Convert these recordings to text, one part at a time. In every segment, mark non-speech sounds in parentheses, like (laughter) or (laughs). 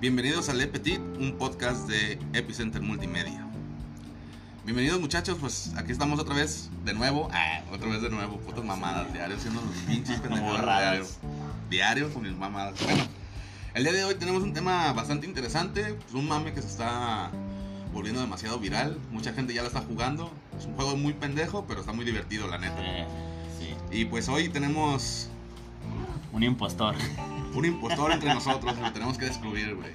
Bienvenidos a Le Petit, un podcast de Epicenter Multimedia. Bienvenidos muchachos, pues aquí estamos otra vez, de nuevo, ah, otra vez de nuevo, putas mamadas, diario haciendo los pinches (laughs) pendejadas diario, diario con mis mamadas. Bueno, el día de hoy tenemos un tema bastante interesante, pues un mame que se está volviendo demasiado viral, mucha gente ya lo está jugando, es un juego muy pendejo, pero está muy divertido la neta. Eh, sí. Y pues hoy tenemos Un impostor. (laughs) un impostor entre nosotros, lo tenemos que descubrir, güey.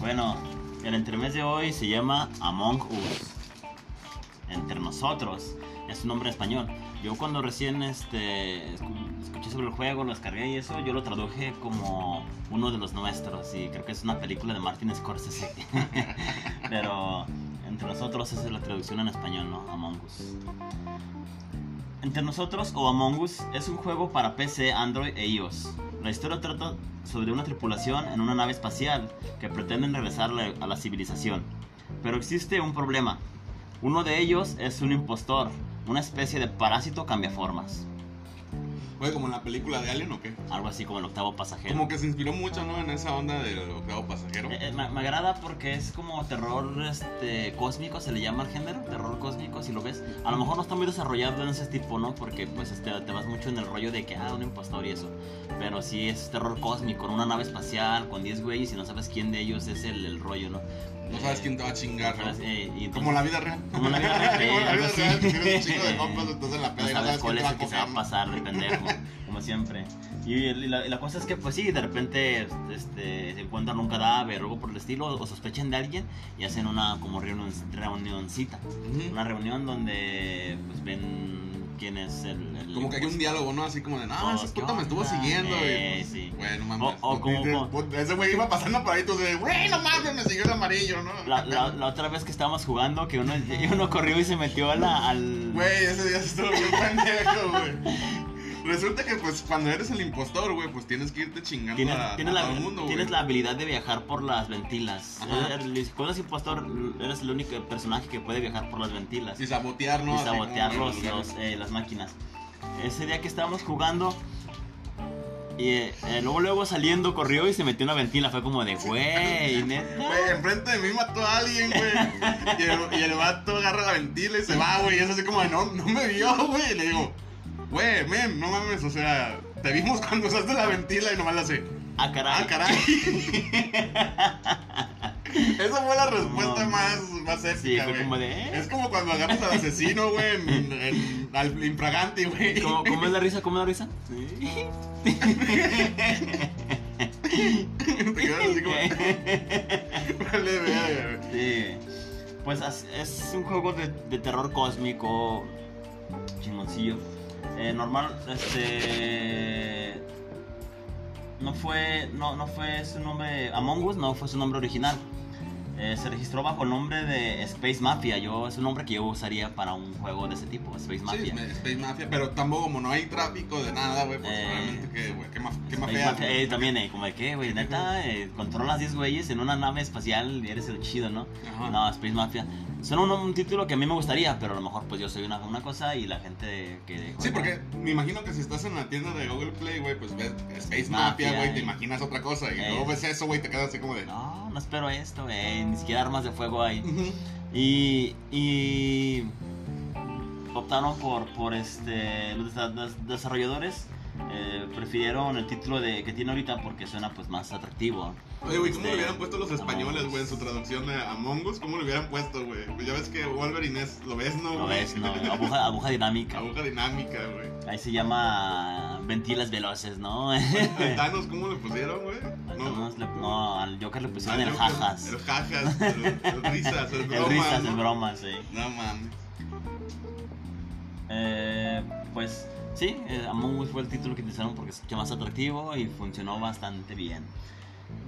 Bueno, el entremés de hoy se llama Among Us. Entre nosotros. Es un nombre español. Yo cuando recién este, escu- escuché sobre el juego, lo descargué y eso, yo lo traduje como uno de los nuestros. Y creo que es una película de Martin Scorsese. (laughs) Pero entre nosotros es la traducción en español, ¿no? Among Us. Entre nosotros o Among Us es un juego para PC, Android e iOS. La historia trata sobre una tripulación en una nave espacial que pretenden regresar a la civilización. Pero existe un problema. Uno de ellos es un impostor, una especie de parásito cambiaformas. Güey, como en la película de Alien o qué? Algo así como el octavo pasajero. Como que se inspiró mucho, ¿no? En esa onda del octavo pasajero. Eh, eh, me, me agrada porque es como terror este, cósmico, se le llama al género, terror cósmico, si lo ves. A lo mejor no está muy desarrollado en ese tipo, ¿no? Porque pues este, te vas mucho en el rollo de que, ah, un impostor y eso. Pero sí es terror cósmico, con una nave espacial, con 10 güeyes y no sabes quién de ellos es el, el rollo, ¿no? No sabes quién te va a chingar, eh, y entonces- Como la vida real. Como la vida (laughs) real, Como la vida así. real, que tienes un chingo de (laughs) compas, entonces en la peda no sabes cuál es el que se va a pasar de pendejo, (laughs) como siempre. Y, la, la cosa es que, pues sí, de repente este, se encuentran un cadáver o algo por el estilo, o sospechan de alguien y hacen una como reunión, reunioncita. Ujú. Una reunión donde pues ven quién es el. Como que hay un diálogo, ¿no? Así como de, no, Todos, ese ¿qué puto me estuvo siguiendo, Eh, güey. sí. Bueno, mames. O- como- Dice, como- "Put- Ese güey iba pasando por ahí, tú de, güey, no mames, me siguió el amarillo, ¿no? La, otra vez que estábamos jugando, que uno, (laughs) uno corrió y se metió a la, al. Güey, ese día se estuvo bien pendejo, güey. Resulta que, pues, cuando eres el impostor, güey, pues tienes que irte chingando Tienes, a, tienes a la, todo el mundo, tienes la habilidad de viajar por las ventilas. El- Cuando eres impostor, eres el único personaje que puede viajar por las ventilas. Y sabotear, ¿no? y sabotear los, eh, las máquinas. Ese día que estábamos jugando, y eh, luego luego saliendo corrió y se metió en una ventila. Fue como de, güey, (laughs) neta. Güey, enfrente de mí mató a alguien, güey. Y el, y el vato agarra la ventila y se va, güey. Y es así como de, no, no me vio, güey. Y le digo, güey, men, no mames, o sea, te vimos cuando usaste la ventila y nomás la hace. Ah, caray. Ah, caray. (laughs) Esa fue la respuesta No. más, más Sí, épica, fue güey. como de, ¿eh? Es como cuando agarras al asesino, güey, en, en- al infraganti, güey. ¿Cómo, cómo es la risa? ¿Cómo es la risa? (laughs) Te quedas así como. (laughs) Vale, verga, güey. Sí. Pues es un juego de, de terror cósmico. Chingoncillo. Eh, normal, este. No fue. No, no fue su nombre. Among Us no fue su nombre original. Eh, se registró bajo el nombre de Space Mafia. Yo, es un nombre que yo usaría para un juego de ese tipo, Space Mafia. Sí, Space Mafia, pero tampoco como no hay tráfico de nada, güey, pues Eh, obviamente que, güey, qué, ma qué mafia. Mafia, eh, también, eh, como de qué, güey, neta, eh, controlas 10 güeyes en una nave espacial y eres el chido, ¿no? Ajá. No, Space Mafia. Suena un, un título que a mí me gustaría, pero a lo mejor pues yo soy una, una cosa y la gente que... Sí, porque me imagino que si estás en la tienda de Google Play, güey, pues ves Space Mafia, güey, te imaginas otra cosa y luego ves eso, güey, te quedas así como de. No, no espero esto, eh, ni siquiera armas de fuego hay. Y... y optaron por, por este, los desa- des- desarrolladores. Eh, prefirieron el título de que tiene ahorita porque suena pues más atractivo. Oye, güey, ¿cómo Este, le hubieran puesto los españoles, güey, en su traducción de Among Us? ¿Cómo le hubieran puesto, güey? Pues ya ves que Wolverine es, lo ves, ¿no? ¿Lo ves? No, (laughs) aguja, aguja dinámica. Aguja dinámica, güey. Ahí se llama ventilas veloces, ¿no? ¿El (laughs) Thanos cómo le pusieron, güey? No, no, al Joker le pusieron el Joker, jajas. El jajas, el, el risas, el (laughs) El bromas. risas, ¿no? el broma, sí. No mames. Eh, pues sí, Among Us fue el título que utilizaron porque se escucha más atractivo y funcionó bastante bien.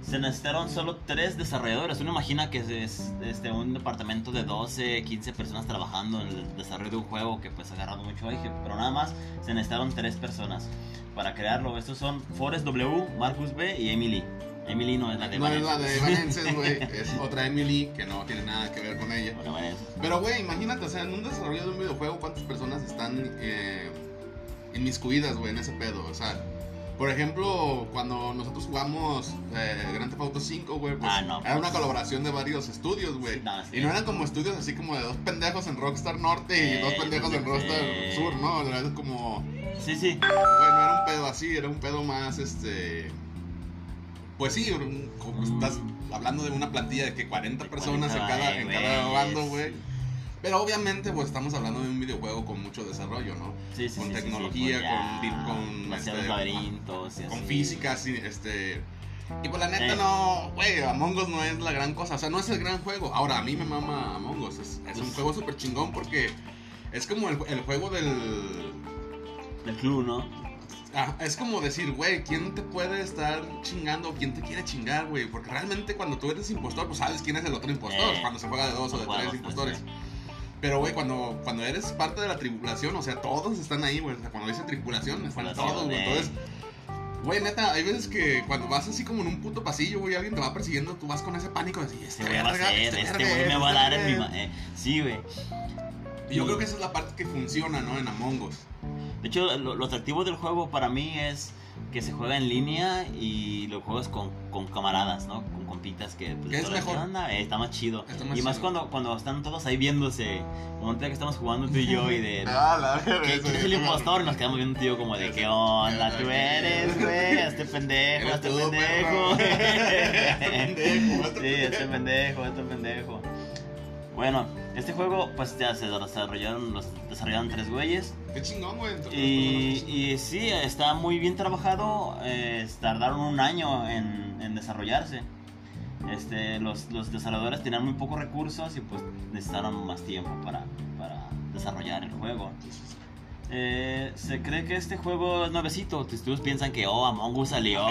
Se necesitaron solo tres desarrolladores. Uno imagina que es este, un departamento de 12, 15 personas trabajando en el desarrollo de un juego que pues ha agarrado mucho auge, pero nada más se necesitaron tres personas para crearlo. Estos son Forrest W, Marcus B y Emily. Emily no es la de No es la Vanessa. de Evanescence, güey. (laughs) Es otra Emily que no tiene nada que ver con ella. Bueno, Vanessa. Pero, güey, imagínate, o sea, en un desarrollo de un videojuego, ¿cuántas personas están eh, inmiscuidas, güey, en ese pedo? O sea, Por ejemplo, cuando nosotros jugamos eh, Grand Theft Auto 5, güey, pues Ah, no, era una pues. colaboración de varios estudios, güey. Sí, no, sí. Y no eran como estudios así como de dos pendejos en Rockstar Norte y Eh, dos pendejos en. Rockstar Sur, ¿no? Era como... Sí, sí. Bueno, era un pedo así, era un pedo más, este... Pues sí, como Mm. estás hablando de una plantilla de que 40 De personas en 40, cada, en cada bando, es- güey. Pero obviamente, pues estamos hablando de un videojuego con mucho desarrollo, ¿no? Sí, sí, Con sí, tecnología, pues con con, este, laberintos y Con así. física, sí, este... Y pues la neta Eh. no, güey, Among Us no es la gran cosa, o sea, no es el gran juego. Ahora, a mí me mama Among Us, es, es un juego súper chingón porque es como el, el juego del... Del club, ¿no? Ah, es como decir, güey, ¿quién te puede estar chingando o quién te quiere chingar, güey? Porque realmente cuando tú eres impostor, pues sabes quién es el otro impostor, Eh, cuando se juega de dos o de tres impostores. sí. Pero, güey, cuando, cuando eres parte de la tripulación, o sea, todos están ahí, güey. O sea, cuando dice tripulación, están todos, güey. eh. Entonces, güey, neta, hay veces que cuando vas así como en un puto pasillo, güey, alguien te va persiguiendo, tú vas con ese pánico de decir, Este güey a ser, este güey me es, va a dar en mi... verga ma- eh, sí, güey. Y yo creo que esa es la parte que funciona, ¿no? En Among Us. De hecho, lo, lo atractivo del juego para mí es que se juega en línea y lo juegas con, con camaradas, ¿no? Con compitas que... Pues, ¿Qué es mejor? ¿qué onda? Eh, está más chido. Está más y más chido. cuando, cuando están todos ahí viéndose, como que estamos jugando tú y yo y de... (laughs) Ah, la verga, ¿Qué- eso ¿Quién es el impostor? Y nos quedamos viendo, tío, como de, ¿qué onda? Tú eres, güey, (laughs) este pendejo, Eres este tú, pendejo. (laughs) Este pendejo, este Sí, este pendejo, este pendejo. Bueno, este juego, pues ya se desarrollaron, los desarrollaron tres güeyes. Qué chingón, güey. Y, y sí, está muy bien trabajado. eh, tardaron un año en, en desarrollarse. Este, los, los desarrolladores tenían muy pocos recursos y pues necesitaron más tiempo para, para desarrollar el juego. Eh, se cree que este juego es nuevecito. Si Ustedes piensan que, oh, Among Us salió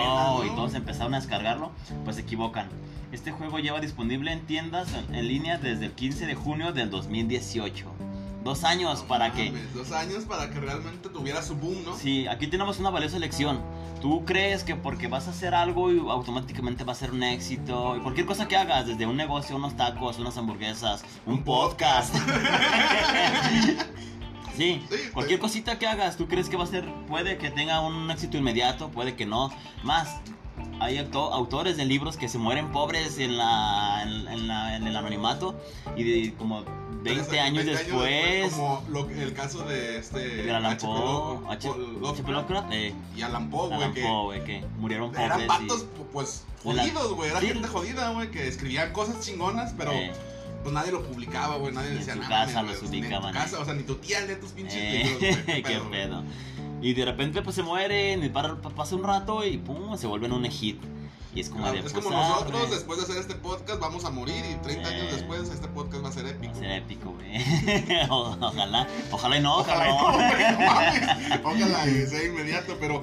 y todos empezaron a descargarlo, pues se equivocan. Este juego lleva disponible en tiendas en, línea desde el 15 de junio del 2018. Dos años No para que... Dos años para que realmente tuviera su boom, ¿no? Sí, aquí tenemos una valiosa lección. Tú crees que porque vas a hacer algo y automáticamente va a ser un éxito. Y cualquier cosa que hagas, desde un negocio, unos tacos, unas hamburguesas, un, Un podcast. (laughs) sí, Sí, cualquier cosita que hagas, tú crees que va a ser, puede que tenga un éxito inmediato, puede que no. Más, hay auto- autores de libros que se mueren pobres en, la, en, en la- en el anonimato y de, como 20 Tres- años 20 después. Como lo- el caso de este. de Alan. Poe, eh, Y Alan Poe, güey, que Poe, que murieron pobres. eran y- vatos, pues, jodidos, güey. Era Sí. gente jodida, güey, que escribían cosas chingonas, pero eh, pues nadie lo publicaba, güey. Nadie en decía nada. casa mames, los güey, ni en tu ubicaban, casa, o sea, ni tu tía lee tus pinches eh, libros, (laughs) güey. qué pedo, güey? pedo. Y de repente pues se mueren y pasa un rato y pum, se vuelven un hit. Y es como Ah, de es pues, como nosotros, arre. después de hacer este podcast, vamos a morir y 30 Sí. años después este podcast va a ser épico. Va a ser épico, güey. (laughs) Ojalá, ojalá y no, Ojalá, y no, no mames. (laughs) Ojalá y sea inmediato, pero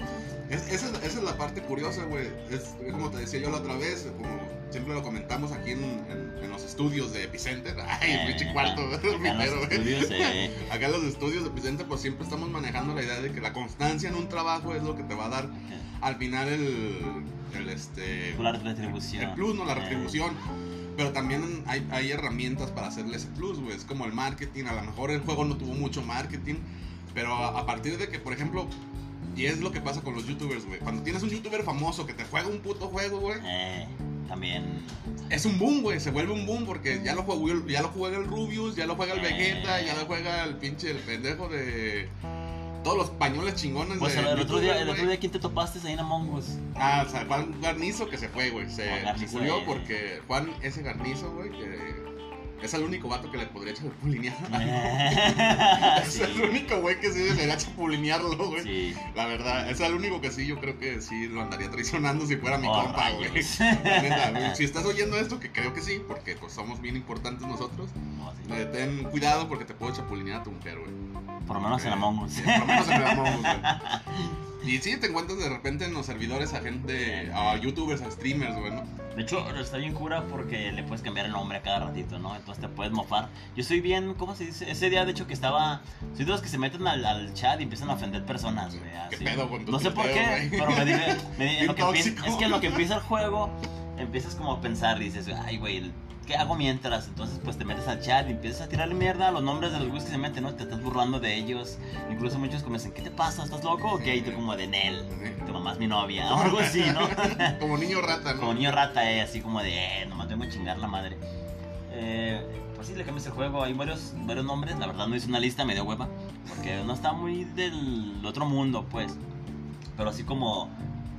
es- esa, es- esa es la parte curiosa, güey. Es, como te decía yo la otra vez, como siempre lo comentamos aquí en, en- en los estudios de Epicenter. (laughs) Ay, Eh, pinche cuarto, primero, (laughs) güey. eh, (laughs) Acá en los estudios de Epicenter, pues siempre estamos manejando la idea de que la constancia en un trabajo es lo que te va a dar al final el, el este la retribución. el plus, no la Eh, retribución. Pero también hay, hay herramientas para hacerle ese plus, güey. Es como el marketing. A lo mejor el juego no tuvo mucho marketing. Pero a, a partir de que, por ejemplo, y es lo que pasa con los youtubers, güey. Cuando tienes un youtuber famoso que te juega un puto juego, güey. eh, también. Es un boom, güey. Se vuelve un boom porque ya lo, juega, ya lo juega el Rubius, ya lo juega el Eh. Vegeta, ya lo juega el pinche, el pendejo de. Todos los pañoles chingones Pues de el, otro día, el otro día, ¿quién te topaste ahí en Among Us? Ah, o sea, Juan Garnizo que se fue, güey. Se, se murió eh. porque Juan ese Garnizo, güey, que es el único vato que le podría chapulinear. (laughs) es sí. el único güey que sí debería chapulinearlo, güey. Sí. La verdad, es el único que sí, yo creo que sí lo andaría traicionando si fuera mi Oh, compa, güey. Si estás oyendo esto, que creo que sí, porque pues somos bien importantes nosotros, No, sí. eh, ten cuidado porque te puedo chapulinear a tu mujer, güey. Por lo menos en Among Us. Por lo menos en Among Us, güey. (laughs) Y sí, te encuentras de repente en los servidores a gente, a youtubers, a streamers, güey, ¿no? De hecho, está bien cura porque le puedes cambiar el nombre a cada ratito, ¿no? Entonces te puedes mofar. Yo soy bien, ¿cómo se dice? Ese día, de hecho, que estaba. Soy de los que se meten al, al chat y empiezan a ofender personas, güey. ¿Qué pedo con tu No sé por qué, pero me dice. me- (laughs) Bien lo que es que en lo que empieza el juego, empiezas como a pensar, dices, ay, güey. ¿Qué hago mientras? Entonces, pues te metes al chat y empiezas a tirarle mierda a los nombres de los güeyes que se meten, ¿no? Te estás burlando de ellos. Incluso muchos dicen, ¿qué te pasa? ¿Estás loco? Ok, y tú como de Nel, tu mamá es mi novia, o algo así, ¿no? (laughs) Como niño rata, ¿no? como niño rata, eh, así como de, eh, nomás tengo que chingar la madre. Eh, pues sí, le cambias el juego. Hay varios, varios nombres. La verdad no hice una lista, me dio hueva. Porque no está muy del otro mundo, pues. Pero así como,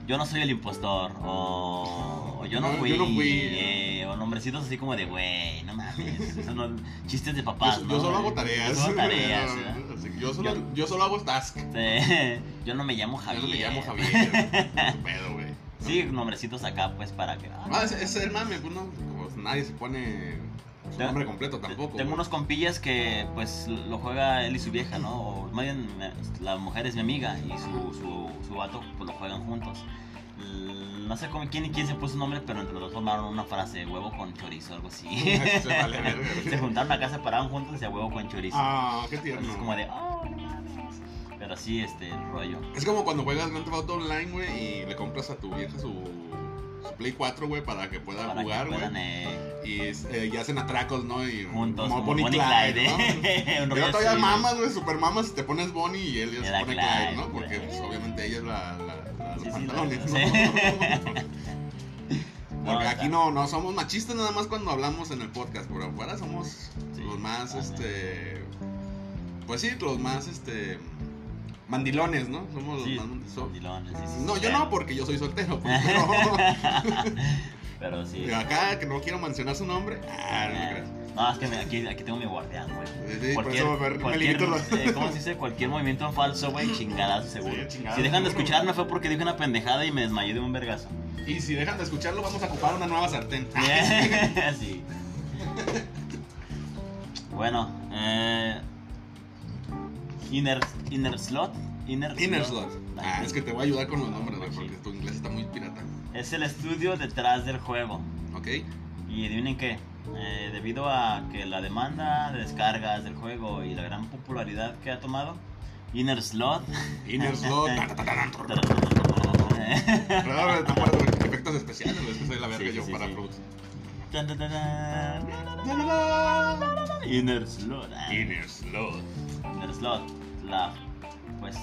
yo no soy el impostor. O, o yo no No, fui. yo no fui. eh, o nombrecitos así como de, güey, no mames. Eso no, chistes de papás, Yo, ¿no? yo solo hago tareas. Yo solo tareas. Así (laughs) que yo, solo, Yo- yo solo hago task. Sí, (laughs) Yo no me llamo Yo Javier. no me llamo Javier. (laughs) Pedo, güey. Sí, nombrecitos acá, pues para que. ah, ese es el mame, pues no. Como nadie se pone su nombre completo tampoco. Tengo güey. unos compillas que pues lo juega él y su vieja, ¿no? O más bien eh, la mujer es mi amiga y su, su, su vato pues lo juegan juntos. L- No sé cómo, quién y quién se puso su nombre, pero entre los dos formaron una frase, huevo con chorizo, algo así. (laughs) Se vale (laughs) se juntaron acá, se pararon juntos y decía huevo con chorizo. Ah, qué Entonces tierno. es como de, oh, no mames. Pero sí, este, el rollo. Es como cuando juegas Grand Theft Auto Online, güey, y le compras a tu vieja su, Play 4, güey, para que pueda Para jugar, güey. puedan eh, Y, eh, y hacen atracos, ¿no? Y, juntos, como Bonnie Bonnie Clyde, ¿no? (laughs) rollo Pero todavía mamas, güey, super mamas y te pones Bonnie y él ya se pone Clyde, Clyde, ¿no? Porque pues, obviamente ella es la, la, la- los Sí, pantalones, (laughs) ¿no? Porque aquí no, no somos machistas nada más cuando hablamos en el podcast, pero afuera somos Sí, los más, este, pues sí, los más, este, mandilones, ¿no? Somos Sí, los más mandilones. sí, sí, No, yo no, porque yo soy soltero, pues, (laughs) pero Pero sí. pero acá que no quiero mencionar su nombre, ah, no creas. No, es que me- aquí, aquí tengo mi guardián, güey. Eso me- me cualquier, los- eh, ¿cómo se dice? Cualquier movimiento en falso, güey, (laughs) chingadazo seguro. Chingadazo si dejan de escucharme fue porque dije una pendejada y me desmayé de un vergazo. Y si dejan de escucharlo, vamos a ocupar una nueva sartén. (laughs) sí. Bueno, eh, Inner, inner Slot. Inner, Inner Slot. Ah, es que te voy a ayudar con los nombres, güey, porque tu inglés está muy pirata. Es el estudio detrás del juego. ¿Ok? Y adivinen qué, eh, debido a que la demanda de descargas del juego y la gran popularidad que ha tomado, Inner Slot. Inner Slot. efectos especiales, es que soy la verga Sí, yo sí, para sí. producir. Inner Slot. Inner Slot. Inner Slot, la pues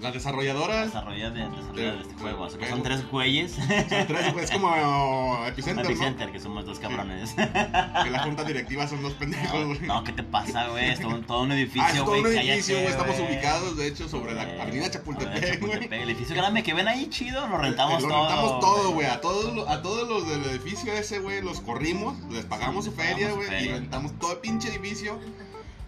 Las desarrolladoras. desarrolla de, de este de- juego. O sea, que son tres güeyes. son tres, güey, es como (laughs) Epicenter, ¿no? Epicenter, que somos dos cabrones. Que la junta directiva son dos pendejos, güey. No, ¿qué te pasa, güey? Es todo, un- todo un Ah, es edificio, todo güey. un edificio, güey. Estamos güey. ubicados, de hecho, sobre la Eh, avenida Chapultepec, güey. El edificio grande que ven ahí, chido, lo rentamos lo todo. rentamos todo, güey. A todos, lo- a todos los del edificio ese, güey, los corrimos, les pagamos Sí, su les feria, güey, y rentamos todo el pinche edificio.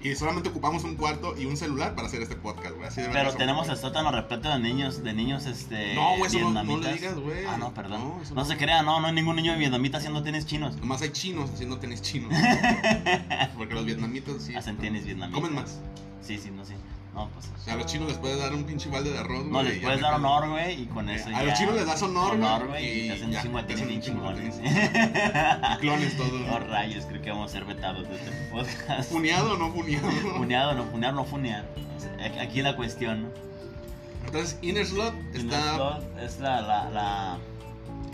Y solamente ocupamos un cuarto y un celular para hacer este podcast, güey. De Pero tenemos el sótano repleto de niños, de niños, este. No, güey, eso no- no le vietnamitas. digas, güey. Ah, no, perdón. No, se crea, no, no hay ningún niño vietnamita haciendo tenis chinos. Nomás hay chinos haciendo tenis chinos. (laughs) Porque los vietnamitas sí. Hacen tenis vietnamitas. Comen más. Sí, sí, no sé. No, pues. O sea, a los chinos les puedes dar un pinche balde de arroz, No, güey, les y ya puedes dar honor, güey, y con Eh, eso a ya. los chinos les das honor, güey, y te hacen un hacen bien chingones. (laughs) Clones todos. Oh, rayos, creo que vamos a ser vetados de este podcast. ¿Funeado o no funeado? (laughs) Funeado, no funear, no funear. Aquí la cuestión, ¿no? Entonces, Inner Slot Inner está. Slot es la, la, la-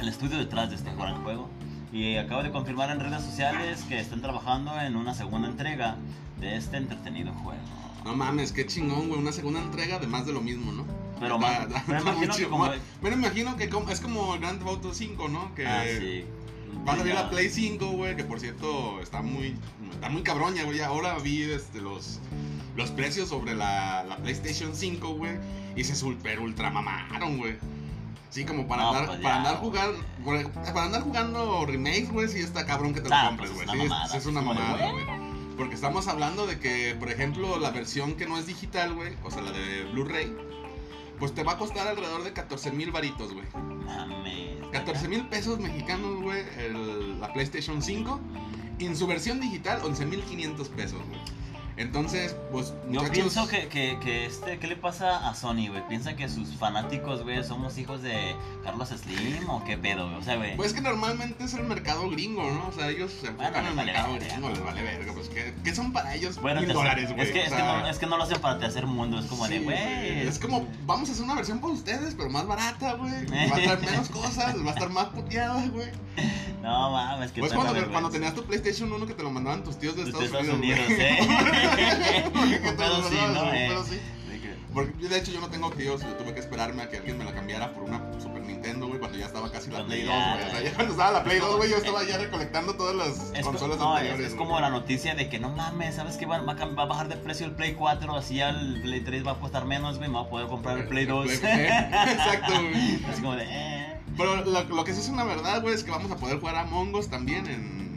el estudio detrás de este gran juego. Y acabo de confirmar en redes sociales que están trabajando en una segunda entrega de este entretenido juego. No mames, qué chingón, güey. Una segunda entrega de más de lo mismo, ¿no? Pero Da- da- está muy imagino como- Bueno, imagino que como- es como el Grand Theft Auto 5, ¿no? Que Ah, sí. a la Play 5, güey. Que por cierto está muy, está muy cabrón ya, güey. Ahora vi este, los, los precios sobre la, la PlayStation 5, güey. Y se super ultra mamaron, güey. Sí, como para No, andar, pues para andar jugar, güey. para andar jugando remakes, güey, sí está cabrón que te lo Ah, compres, pues güey. es sí, es- una mamada, güey. Porque estamos hablando de que, por ejemplo, la versión que no es digital, güey, o sea, la de Blu-ray, pues te va a costar alrededor de 14 mil varitos, güey. Mames. 14 mil pesos mexicanos, güey, la PlayStation 5. Y en su versión digital, 11 mil 500 pesos, güey. Entonces, pues, Yo muchachos, pienso que, que, que este, ¿qué le pasa a Sony, güey? ¿Piensa que sus fanáticos, güey, somos hijos de Carlos Slim o qué pedo, güey? O sea, güey. Pues que normalmente es el mercado gringo, ¿no? O sea, ellos se enfocan Bueno, en el les vale mercado verga, gringo, les vale verga. Pues, ¿qué, qué son para ellos bueno, mil dólares, güey? es que, O es, que sea, no, es que no lo hacen para te hacer mundo, es como de, sí, güey. Es como, vamos a hacer una versión para ustedes, pero más barata, güey. (laughs) Va a estar menos cosas, va a estar más puteada, güey. No mames, que Pues cuando, cuando tenías tu PlayStation 1 que te lo mandaban tus tíos de De Estados, Estados Unidos. Unidos. ¿eh? Así, mandaban, ¿no? Eh. así. De que- Porque de hecho yo no tengo tíos, yo tuve que esperarme a que alguien me la cambiara por una Super Nintendo, güey, cuando ya estaba casi la Play 2, ya- güey. O sea, ya cuando estaba la Play Es 2, como- güey, yo estaba ya recolectando todas las Es, co- consolas no, es, anteriores. es güey. como la noticia de que no mames, ¿sabes qué? Va, va a cam- va a bajar de precio el Play 4, así ya el Play 3 va a costar menos, güey, me va a poder comprar el Play 2. (laughs) Exacto, güey. (laughs) Así como de, eh. Pero lo, lo que sí es una verdad, güey, es que vamos a poder jugar a Among Us también en,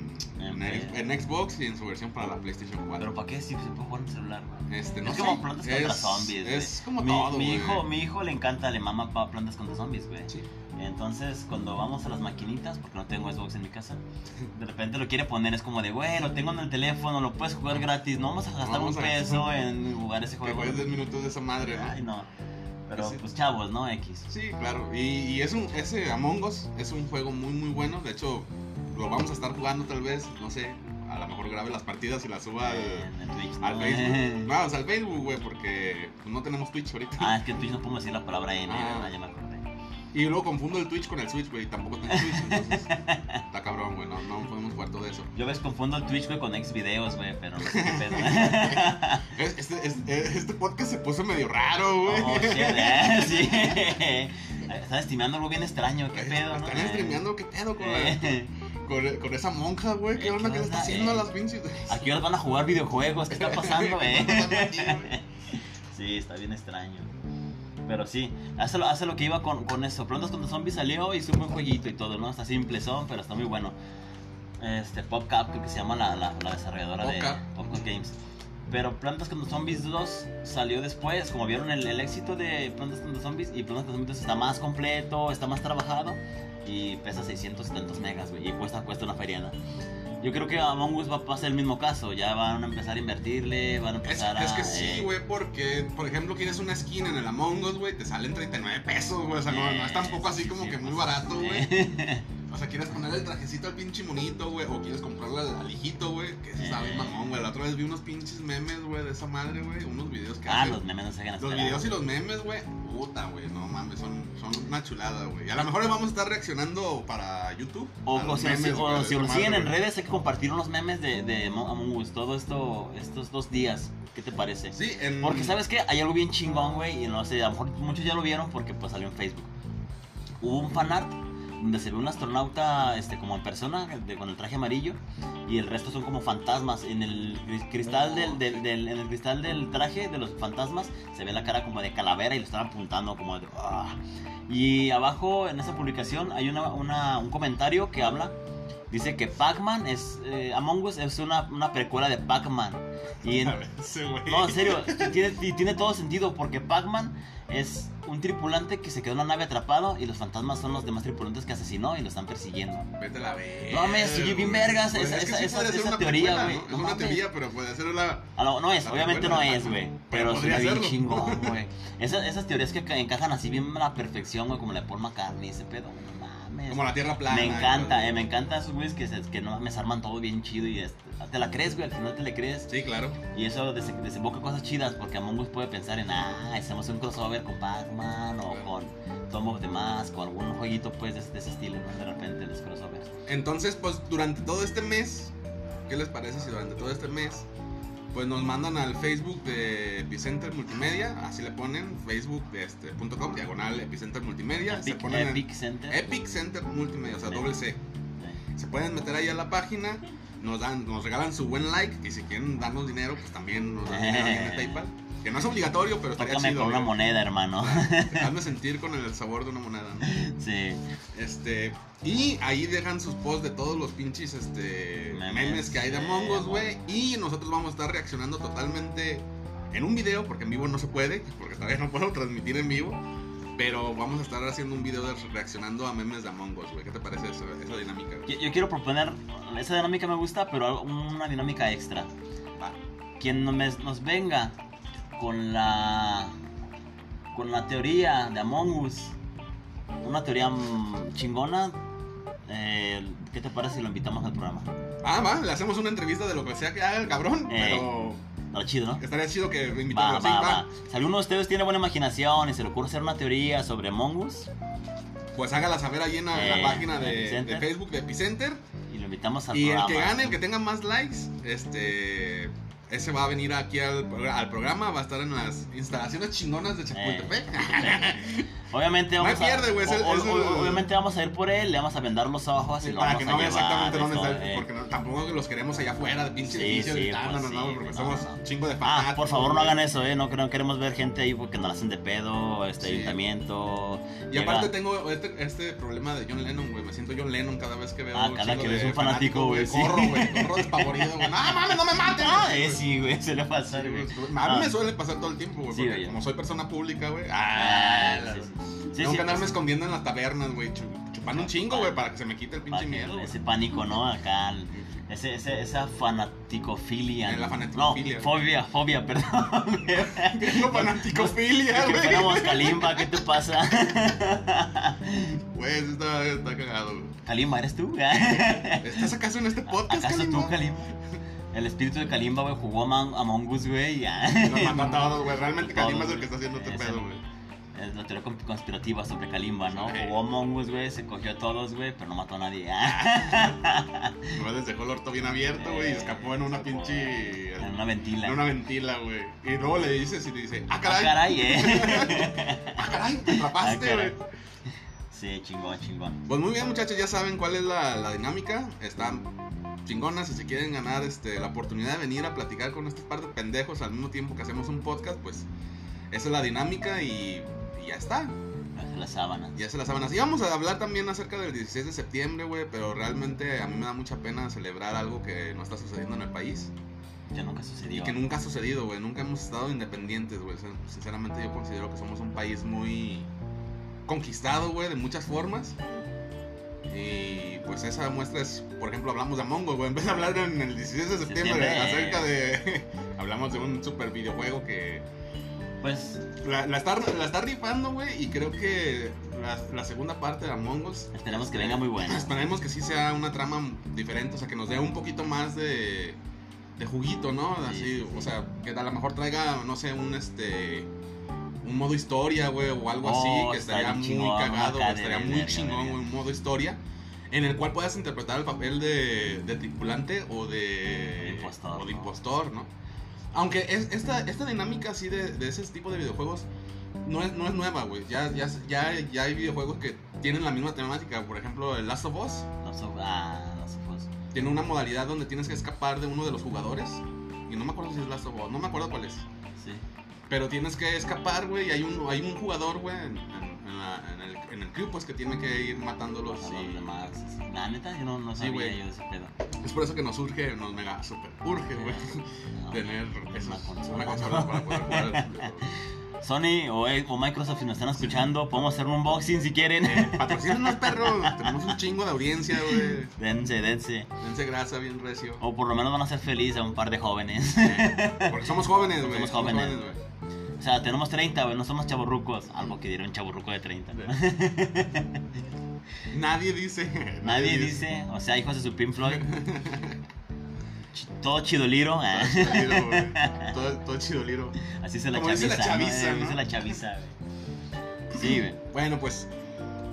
En en, Xbox y en su versión para la PlayStation 4. Pero ¿para qué si se puede jugar en el celular, güey? Este, no es sé, como plantas contra es- zombies, güey. Es como mi, todo, mi güey. hijo, mi hijo le encanta, le mama pa- plantas contra zombies, güey. Sí. Entonces, cuando vamos a las maquinitas, porque no tengo Xbox en mi casa, de repente lo quiere poner, es como de, güey, lo tengo en el teléfono, lo puedes jugar gratis, no vamos a gastar Vamos un a- peso en jugar ese juego. juegues 10 minutos de esa madre, ¿no? Ay, no. Pero, Sí. pues chavos, ¿no? X. Sí, claro. Y, y es un, ese Among Us es un juego muy, muy bueno. De hecho, lo vamos a estar jugando tal vez, no sé. A lo mejor grabe las partidas y las suba al, Twitch, ¿no? al Facebook. No, o sea, al Facebook, güey, porque pues, no tenemos Twitch ahorita. Ah, es que en Twitch no podemos decir la palabra N, Ah. ¿verdad? Ya me acordé. Y luego confundo el Twitch con el Switch, güey. y Tampoco tengo Switch, entonces está cabrón, güey. No, no podemos jugar todo eso. Yo ves confundo el Twitch, güey, con X videos, güey, pero no sé qué pedo. (laughs) Es- Este, este, este podcast se puso medio raro, güey. oh, shit, eh, sí. Están streameando algo bien extraño, qué pedo, ¿no? Están streameando, ¿qué pedo la- Eh, con, con esa monja, güey? ¿Qué Eh, onda ¿qué que le está haciendo a eh? las pinches? ¿A qué horas van a jugar videojuegos? ¿Qué está (laughs) pasando, ¿Qué está pasando eh? aquí? Sí, está bien extraño. Pero sí, hace lo, hace lo que iba con, con eso. Plantas contra Zombies salió y hizo un buen jueguito y todo, ¿no? Está simple son, pero está muy bueno. Este, PopCap, creo que se llama la, la, la desarrolladora PopCap. de PopCap Games. Pero Plantas contra Zombies 2 salió después, como vieron el, el éxito de Plantas contra Zombies, y Plantas contra Zombies 2 está más completo, está más trabajado y pesa 670 megas, güey, y cuesta, cuesta una feriana. Yo creo que Among Us va a pasar el mismo caso, ya van a empezar a invertirle, van a Es, empezar a... es que sí, eh, güey, porque, por ejemplo, quieres una skin en el Among Us, güey, te salen 39 pesos, güey. O sea, no, no es tampoco así como Sí, que muy barato, güey. eh. (laughs) O sea, quieres ponerle el trajecito al pinche monito, güey, o quieres comprarle al, al hijito, güey, que se bien Eh. mamón, güey. La otra vez vi unos pinches memes, güey, de esa madre, güey, unos videos que Ah, hacen. los memes no se hagan Los esperar. videos y los memes, güey, puta, güey, no mames, son, son una chulada, güey. A lo mejor vamos a estar reaccionando para YouTube. O, o si, memes, o de si nos siguen en redes, hay que compartir unos memes de, de Among Us todo esto, estos dos días. ¿Qué te parece? Sí, en... Porque, ¿sabes qué? Hay algo bien chingón, güey, y no sé, a lo mejor muchos ya lo vieron porque pues salió en Facebook. Hubo un fanart donde se ve un astronauta este, como en persona, de- con el traje amarillo, y el resto son como fantasmas. En el cri- cristal del, del- del- en el cristal del traje de los fantasmas se ve la cara como de calavera y lo están apuntando como de... "Ah". Y abajo en esa publicación hay una, una- un comentario que habla Dice que Pac-Man es. eh, Among Us es una, una precuela de Pac-Man. Y en- (laughs) no, en serio, tiene, y tiene todo sentido porque Pac-Man es un tripulante que se quedó en la nave atrapado y los fantasmas son los demás tripulantes que asesinó y lo están persiguiendo. Vete a la verga. No mames, oye, bien vergas Pues esa- es que esa- sí una teoría, güey. ¿no? No Es una mames. teoría, pero puede ser. Ah, no, no es, obviamente no es, güey. Pero Pero sería bien chingón, güey. Esas, esas teorías que ca- encajan así bien a la perfección, güey, como la de Paul McCartney, ese pedo, no mames. Como la tierra plana. Me encanta, eh, me encanta esos güeyes que, se- que no mames, arman todo bien chido y este, te la crees, güey, al final te le crees. Sí, claro. Y eso des- desemboca cosas chidas porque Among Us puede pensar en, ah, hacemos un crossover con Pac-Man o Claro. con Tomb of the Mask o algún jueguito pues de, ese- de ese estilo, ¿no? De repente los crossovers. Entonces, pues durante todo este mes, ¿qué les parece si durante todo este mes, pues nos mandan al Facebook de Epicenter Multimedia, así le ponen, facebook.com, este, punto com, diagonal Epicenter Multimedia, se Epic, ponen en- Epic Center. Epic Center Multimedia, o sea, doble C. Se pueden meter ahí a la página, nos dan, nos regalan su buen like y si quieren darnos dinero, pues también nos dan dinero en (laughs) PayPal. Que no es obligatorio, pero estaría Tócame chido. con una güey. moneda, hermano. (laughs) Hazme sentir con el sabor de una moneda, ¿no? sí. Este, y ahí dejan sus posts de todos los pinches este, Memes, memes, que hay de Among Us, güey. Y nosotros vamos a estar reaccionando totalmente en un video, porque en vivo no se puede, porque todavía no puedo transmitir en vivo. Pero vamos a estar haciendo un video de reaccionando a memes de Among Us, güey. ¿Qué te parece esa, esa dinámica? Yo, yo quiero proponer, esa dinámica me gusta, pero una dinámica extra. Va. Quien nos, nos venga con la con la teoría de Among Us, una teoría mm, chingona, eh, ¿qué te parece si lo invitamos al programa? Ah, va, le hacemos una entrevista de lo que sea que haga el cabrón, Eh. pero Está chido, ¿no? estaría chido que Va, invitarlo va, va. Si alguno de ustedes tiene buena imaginación y se le ocurre hacer una teoría sobre Among Us, pues hágala saber ahí en la, Eh, la página de, Facebook de Epicenter. Y lo invitamos al Y el programa. que gane, el que tenga más likes, este. Ese va a venir aquí al, al programa, va a estar en las instalaciones chingonas de Chapultepec. Obviamente No vamos pierde, a, güey, el- o- obviamente vamos a ir por él, le vamos a vendar los ojos y lo para vamos que no vea exactamente dónde está, porque no- tampoco los queremos allá afuera de pinche Sí, edificio sí, gritándonos, pues ¿no? sí, Porque no, somos no. chingo de Ah, fanáticos. por favor no güey. hagan eso, eh. No, no queremos ver gente ahí porque nos hacen de pedo, este Sí. ayuntamiento. Y llega- aparte tengo este, este problema de John Lennon, güey. Me siento John Lennon cada vez que veo Ah, cada que ves un fanático, güey, sí. Corro, güey. (laughs) Corro despavorido, güey. ¡No mames, no me maten! Ah, eh, sí, güey, se le va a Sí, pasar, güey. güey. A mí Ah. me suele pasar todo el tiempo, güey. Sí, porque güey. como soy persona pública, güey. Ah, Ah, sí, Tengo sí, que andarme escondiendo en las tabernas, güey. chu- Chupando un chingo, güey, para que se me quite el pinche que miedo. Ese pánico, ¿no? Acá, ese, ese, esa fanaticofilia. Eh, la fanaticofilia, No, fobia, fobia, perdón. (laughs) Tengo (laughs) fanaticofilia, que güey. fuéramos Kalimba, ¿qué te pasa? (laughs) Güey, eso está, está cagado, güey. Kalimba, ¿eres tú? ¿Estás acaso en este podcast, ¿Acaso Kalimba? tú, Kalimba? El espíritu de Kalimba, güey, jugó Among, Among Us, güey. ya. Nos mató a todos, güey. Realmente Kalimba es el que está haciendo este Es pedo, güey. Es la teoría con- conspirativa sobre Kalimba, ¿no? Jugó Among Us, güey, se cogió a todos, güey, pero no mató a nadie. Nomás les dejó el orto bien abierto, güey, y escapó en una pinche. en una ventila. En una ventila, güey. Y luego le dices y te dice, ah, Ah, caray. caray, eh. (laughs) Ah, caray, te atrapaste, Ah, güey. caray. Sí, chingón, chingón. Pues muy bien, muchachos, ya saben cuál es la, la dinámica. Están chingonas y si quieren ganar este, la oportunidad de venir a platicar con estos par de pendejos al mismo tiempo que hacemos un podcast, pues esa es la dinámica y, y ya está. Las sábanas. Ya se las saben así. Vamos a hablar también acerca del 16 de septiembre, güey, pero realmente a mí me da mucha pena celebrar algo que no está sucediendo en el país. Ya nunca Y sucedió. que nunca ha sucedido, güey. Nunca hemos estado independientes, güey. Sin- Sinceramente yo considero que somos un país muy conquistado, güey, de muchas formas. Y pues esa muestra es, por ejemplo, hablamos de Among Us, güey. En vez de hablar en el 16 de septiembre, Septiembre. acerca de... (laughs) hablamos de un super videojuego que Pues la, la está, la está rifando, güey. Y creo que la, la segunda parte de Among Us... esperemos que venga muy buena. Esperemos que sí sea una trama diferente, o sea, que nos dé un poquito más de, de juguito, ¿no? Sí, Así, sí, sí. o sea, que a lo mejor traiga, no sé, un este un modo historia, güey, o algo Oh, así, que estaría muy chingón, cagado, estaría muy verga, chingón, güey, un modo historia, en el cual puedas interpretar el papel de, de tripulante o de, De impostor, o de ¿no? impostor, ¿no? Aunque es, esta, esta dinámica así de, de ese tipo de videojuegos no es, no es nueva, güey. Ya, ya, ya, ya hay videojuegos que tienen la misma temática. Por ejemplo, el Last of Us No so- ah, no so- pues, tiene una modalidad donde tienes que escapar de uno de los jugadores. Y no me acuerdo si es Last of Us, no me acuerdo cuál es. Sí. Pero tienes que escapar, güey, y hay un, hay un jugador, güey, en, en- en la- en el, en el crew, pues, que tiene que ir matándolos. A los y- demás. sí. La neta, yo no, no Sí, sabía güey. yo ese pedo. Es por eso que nos urge, nos mega super urge, güey, (laughs) No, tener esos- una consola. una consola para poder jugar. Sony o, o Microsoft, si nos están escuchando, podemos hacer un unboxing si quieren. Eh, patrocínenos, perros. Tenemos un chingo de audiencia, güey. dense, dense. Dense grasa bien recio. O por lo menos van a hacer feliz a un par de jóvenes. Porque somos jóvenes, güey. Somos jóvenes. güey. O sea, tenemos 30, güey, no somos chaburrucos. Algo que diría un chaburruco de 30. ¿no? (laughs) Nadie dice. (laughs) Nadie dice, o sea, hijos de su Pink Floyd. (laughs) Todo chidoliro. ah. Todo chidoliro, güey. (laughs) Todo, todo chidoliro. Así se la Como dice chaviza. la chaviza, Eh, ¿no? Dice la chaviza, güey. Sí, güey. Bueno, pues.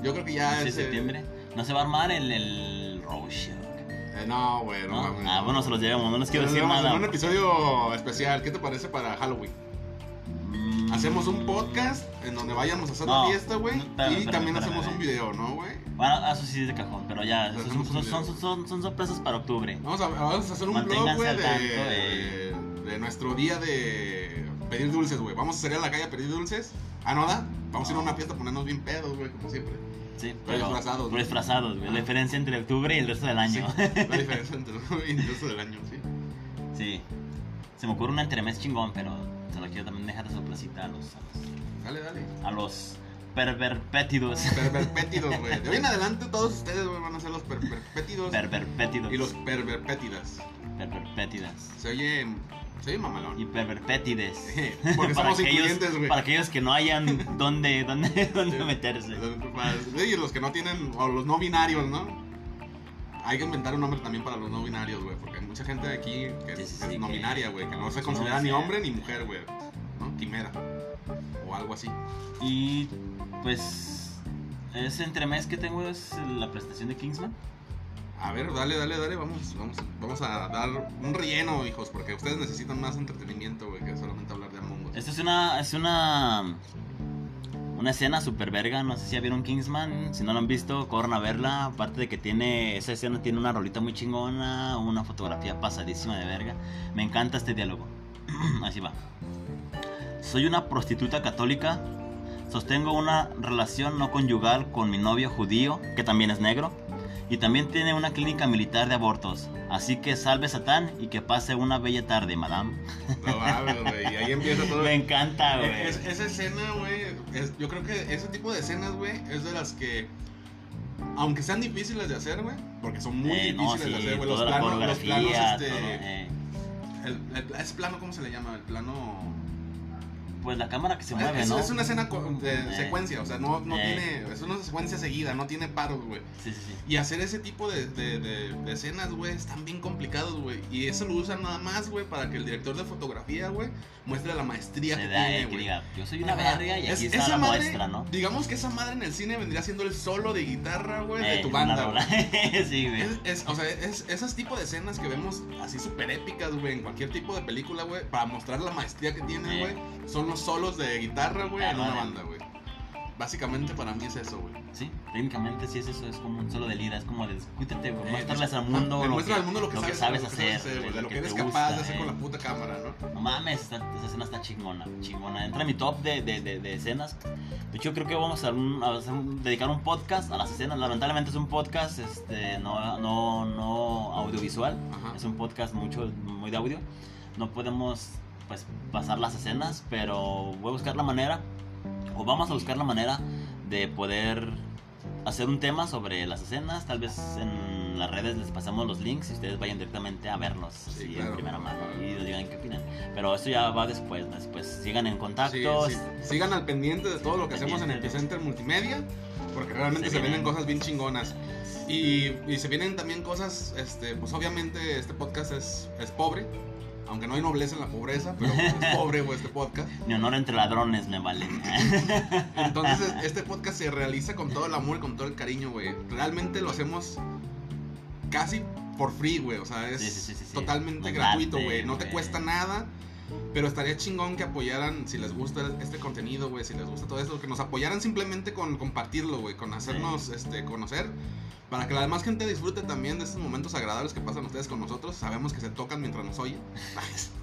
Yo creo que ya 6 de ese- septiembre. No se va a armar el, el. Eh, no, güey, no, Ah, no. bueno, se los llevamos, no les quiero decir nada. un episodio especial. ¿Qué te parece para Halloween? Hacemos un podcast en donde vayamos a hacer No, la fiesta, güey. no, y también espérame, hacemos un espérame. video, ¿no, güey? Bueno, eso sí es de cajón, pero ya, Pero son, son, son, son, son sorpresas para octubre. Vamos a, vamos a hacer un blog, güey, de, de, de nuestro día de pedir dulces, güey. Vamos a salir a la calle a pedir dulces. Ah, ¿no da? Vamos a ir a una fiesta a ponernos bien pedos, güey, como siempre. Sí, Pero disfrazados, pero disfrazados, güey. La Ajá. diferencia entre octubre y el resto del año. Sí, la (laughs) diferencia entre el resto del año, sí. Sí. Se me ocurre un entremés chingón, pero se lo quiero también dejar de sorpresita a los, los, Dale, dale. a los perverpétidos. Perverpétidos, güey. De hoy en (laughs) adelante todos ustedes, güey, van a ser los perverpétidos Perverpétidos. y los perverpétidas. Perverpétidas. Se oye, se oye mamalón. Y perverpétides. (laughs) Porque somos incluyentes, güey. para aquellos que no hayan (laughs) dónde, dónde, dónde meterse. Y los que no tienen, o los no binarios, ¿no? Hay que inventar un nombre también para los no binarios, güey. Porque mucha gente aquí que Sí, es, sí, es sí, no que- binaria, güey. Que no se considera ni hombre ni mujer, güey. ¿No? Quimera. O algo así. Y pues ese entremés que tengo es la presentación de Kingsman. A ver, dale, dale, dale, vamos, vamos, vamos a dar un relleno, hijos, porque ustedes necesitan más entretenimiento, güey, que solamente hablar de Among Us. Esta es una, es una, una escena super verga, no sé si ya vieron Kingsman, si no lo han visto, corran a verla, aparte de que tiene, esa escena tiene una rolita muy chingona, una fotografía pasadísima de verga, me encanta este diálogo, (clears throat) así va. Soy una prostituta católica, sostengo una relación no conyugal con mi novio judío, que también es negro, y también tiene una clínica militar de abortos. Así que salve Satán y que pase una bella tarde, madame. No mames, güey, ahí empieza (laughs) todo. Me encanta, güey. Es- esa escena, güey, es- yo creo que ese tipo de escenas, güey, es de las que, aunque sean difíciles de hacer, güey, porque son muy Eh, no, difíciles sí, de hacer, güey, los planos, los planos, este, todo, eh. el, el- ese plano, ¿cómo se le llama? El plano... Pues la cámara que se mueve, es, ¿no? es una escena de Eh. secuencia, o sea, no, no Eh. tiene, es una secuencia seguida, no tiene paros, güey. Sí, sí, sí. Y hacer ese tipo de, de, de- de escenas, güey, están bien complicados, güey. Y eso lo usan nada más, güey, para que el director de fotografía, güey, muestre la maestría Se que da, tiene, güey. yo soy una verga y Es- aquí está esa la madre, muestra, ¿no? Digamos que esa madre en el cine vendría siendo el solo de guitarra, güey, de Eh, tu banda, güey. (laughs) sí, güey. Es, o sea, es, esos tipos de escenas que vemos así súper épicas, güey, en cualquier tipo de película, güey, para mostrar la maestría que tiene, güey, son los solos de guitarra, güey, Ah, en una vale. banda, güey. Básicamente para mí es eso, güey. Sí, técnicamente sí es eso, es como un solo de lira, es como de discútete, güey, Eh, muéstrales al mundo, lo que, al mundo lo que, sabes, sabes lo que hacer, güey, güey, de lo que, eres capaz de hacer eh. con la puta cámara, ¿no? No mames, esta, esta escena está chingona, chingona. Entra en mi top de, de, de, de escenas. De hecho, creo que vamos a, un- a hacer un- dedicar un podcast a las escenas. Lamentablemente es un podcast este, no, no, no audiovisual. Ajá. Es un podcast mucho, muy de audio. No podemos pues, pasar las escenas, pero voy a buscar la manera, o vamos a buscar la manera de poder hacer un tema sobre las escenas. Tal vez en las redes les pasamos los links y ustedes vayan directamente a verlos en claro. primera mano y nos digan qué opinan. Pero eso ya va después, después sigan en contacto. Sí, sí. Sigan al pendiente de todo lo que hacemos en Pendiente. Epicenter Multimedia, porque realmente Se se, vienen. cosas bien chingonas. Y, y se vienen también cosas, este, pues obviamente este podcast es, es pobre, aunque no hay nobleza en la pobreza, pero es pobre güey, este podcast. Mi honor entre ladrones me vale. (laughs) Entonces este podcast se realiza con todo el amor y con todo el cariño, güey. Realmente lo hacemos casi por free, güey. O sea, es Sí, sí, sí, sí, sí. totalmente Nos gratuito, güey. No te cuesta nada. Pero estaría chingón que apoyaran, si les gusta este contenido, güey, si les gusta todo esto, que nos apoyaran simplemente con compartirlo, güey, con hacernos este, conocer, para que la demás gente disfrute también de estos momentos agradables que pasan ustedes con nosotros. Sabemos que se tocan mientras nos oyen. (laughs)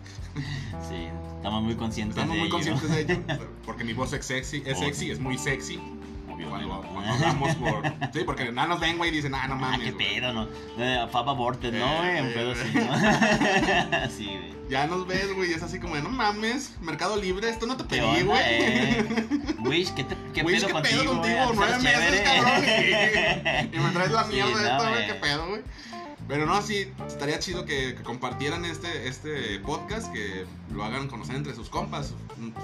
Sí, estamos muy conscientes Estamos de muy ello. conscientes de ello, (laughs) porque mi voz es sexy, es Oh, sexy, es muy sexy. Obvio, Cuando, ¿no? cuando hablamos por... (laughs) Sí, porque nada nos ven, güey, y dicen, ah, no Ah, mames. qué güey". pedo, ¿no? Eh, Fab aborted, ¿no, Eh, güey? Eh, pedo eh. sí, ¿no? (laughs) sí, güey. Ya nos ves, güey, es así como de, no mames, Mercado Libre, esto no te ¿Qué pedí, güey. eh? Wish, ¿qué, te, qué Wish, pedo ¿qué contigo, pedo contigo? güey? Nueve ¿Estás meses, cabrón. Y, (laughs) y me traes la Sí, mierda no, esta, güey, güey. qué pedo, güey. Pero no, sí, estaría chido que, que compartieran este, este podcast, que lo hagan conocer entre sus compas. Su,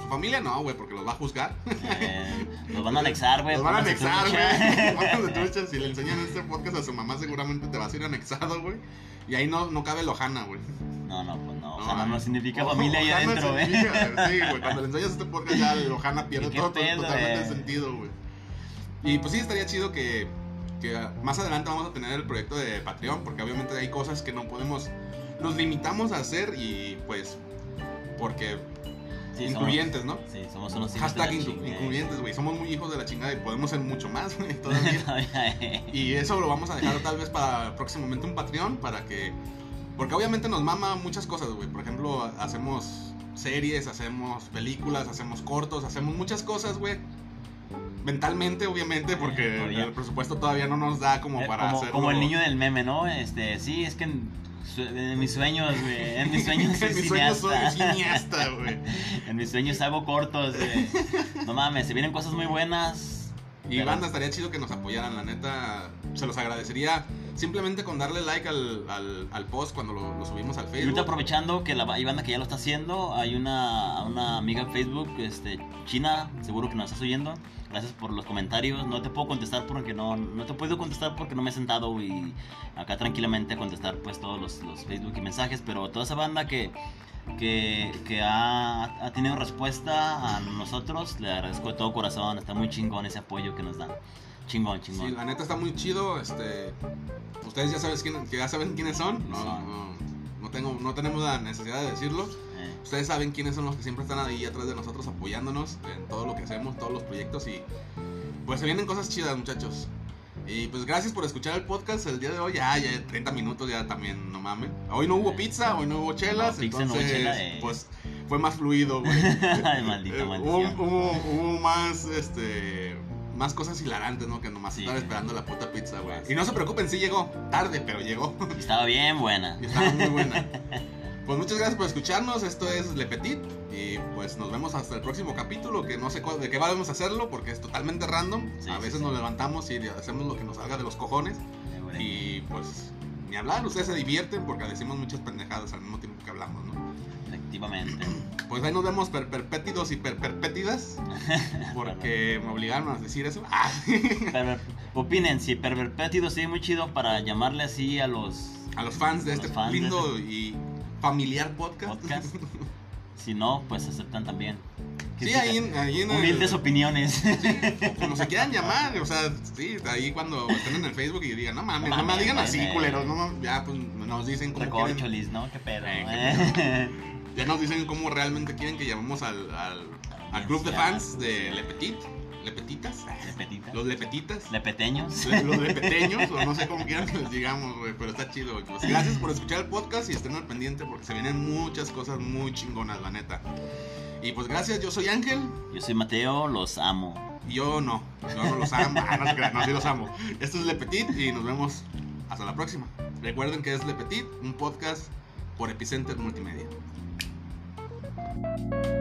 su familia no, güey, porque los va a juzgar. Eh, Nos van a anexar, güey. Los van a anexar, güey. Si le enseñan este podcast a su mamá, seguramente te vas a ir anexado, güey. Y ahí no, no cabe Lojana, güey. No, no, pues no. No, Ojalá no significa Ojo, familia ahí Ojana adentro, güey. Sí, güey. Cuando le enseñas este podcast ya Lojana pierde ¿Qué todo, pedo, totalmente el sentido, güey. Y pues sí, estaría chido que, que más adelante vamos a tener el proyecto de Patreon, porque obviamente hay cosas que no podemos, nos limitamos a hacer y pues, porque Sí, somos- incluyentes, ¿no? Sí, somos unos hijos de Hashtag la inclu- incluyentes, güey. Somos muy hijos de la chingada y podemos ser mucho más, (laughs) güey, todavía. (laughs) Y eso lo vamos a dejar tal vez para próximamente un Patreon para que... Porque obviamente nos mama muchas cosas, güey. Por ejemplo, hacemos series, hacemos películas, hacemos cortos, hacemos muchas cosas, güey. Mentalmente, obviamente, porque el presupuesto todavía no nos da como Eh, para como, hacerlo. como el niño del meme, ¿no? Este, sí, es que en, mis sueños, güey. En mis sueños (laughs) soy en mis sueños soy cineasta. cineasta, güey. (laughs) en mis sueños hago cortos, güey. No mames, se vienen cosas muy buenas. Y Pero- banda, estaría chido que nos apoyaran, la neta. Se los agradecería simplemente con darle like al, al, al post cuando lo, lo subimos al Y Facebook. ahorita aprovechando que la, hay banda que ya lo está haciendo, hay una, una amiga en Facebook, este, China, seguro que nos estás oyendo. Gracias por los comentarios. No te puedo contestar porque no, no te puedo contestar porque no me he sentado y acá tranquilamente a contestar pues todos los, los Facebook y mensajes. Pero toda esa banda que, que, que ha, ha tenido respuesta a nosotros, le agradezco de todo corazón. Está muy chingón ese apoyo que nos dan. Chingón, Sí, chingón. la neta está muy chido. Este, ustedes ya, sabes quién, que ya saben quiénes son. No, Son. no, no tengo, no tenemos la necesidad de decirlo. Eh, Ustedes saben quiénes son los que siempre están ahí atrás de nosotros apoyándonos en todo lo que hacemos, todos los proyectos y pues se vienen cosas chidas muchachos. Y pues gracias por escuchar el podcast el día de hoy. Ya, ya 30 minutos ya también, no mames. Hoy no hubo pizza, hoy no hubo chelas, No, pizza, no hubo entonces chela, eh. pues fue más fluido, güey. (laughs) Ay, maldita Eh, hubo, maldición. hubo, hubo más, este, más cosas hilarantes, ¿no? Que nomás Sí. estar esperando la puta pizza, güey. Y no se preocupen, sí llegó, tarde, pero llegó. Y Estaba bien buena. y estaba muy buena. (laughs) Pues muchas gracias por escucharnos, esto es Le Petit y pues nos vemos hasta el próximo capítulo, que no sé de qué vamos a hacerlo porque es totalmente random. Sí, a veces sí. nos levantamos y hacemos lo que nos salga de los cojones y pues ni hablar, ustedes se divierten porque decimos muchas pendejadas al mismo tiempo que hablamos, ¿no? Efectivamente. Pues ahí nos vemos per perpétidos y per perpétidas (laughs) porque me obligaron a decir eso. Ah, Opinen si Perverpétido sí muy chido para llamarle así a los a los fans de este de lindo y familiar podcast. (laughs) Si no, pues aceptan también. Sí, ahí en, ahí en el- Humildes opiniones. (laughs) Como se quieran llamar, o sea, sí, ahí cuando estén en el Facebook y digan, no mames, no, No me digan así, culeros, no mames", ya pues nos dicen quieren, Recorcholis, ¿no? ¿Qué pedo? Eh, eh? Ya nos dicen cómo realmente quieren que llamemos al, al, al club de fans de Le Petit, Le Petitas, Lepetitas. los Lepetitas, Lepeteños. le- los Lepeteños, o no sé cómo quieran que les digamos, güey, pero está chido, güey. Gracias por escuchar el podcast y estén al pendiente porque se vienen muchas cosas muy chingonas, la neta. Y pues gracias, yo soy Ángel. Yo soy Mateo, los amo. Yo no, yo no los amo, (laughs) ah, no, crean, no, sí los amo. Esto es Le Petit y nos vemos hasta la próxima. Recuerden que es Le Petit, un podcast por Epicenter Multimedia. Música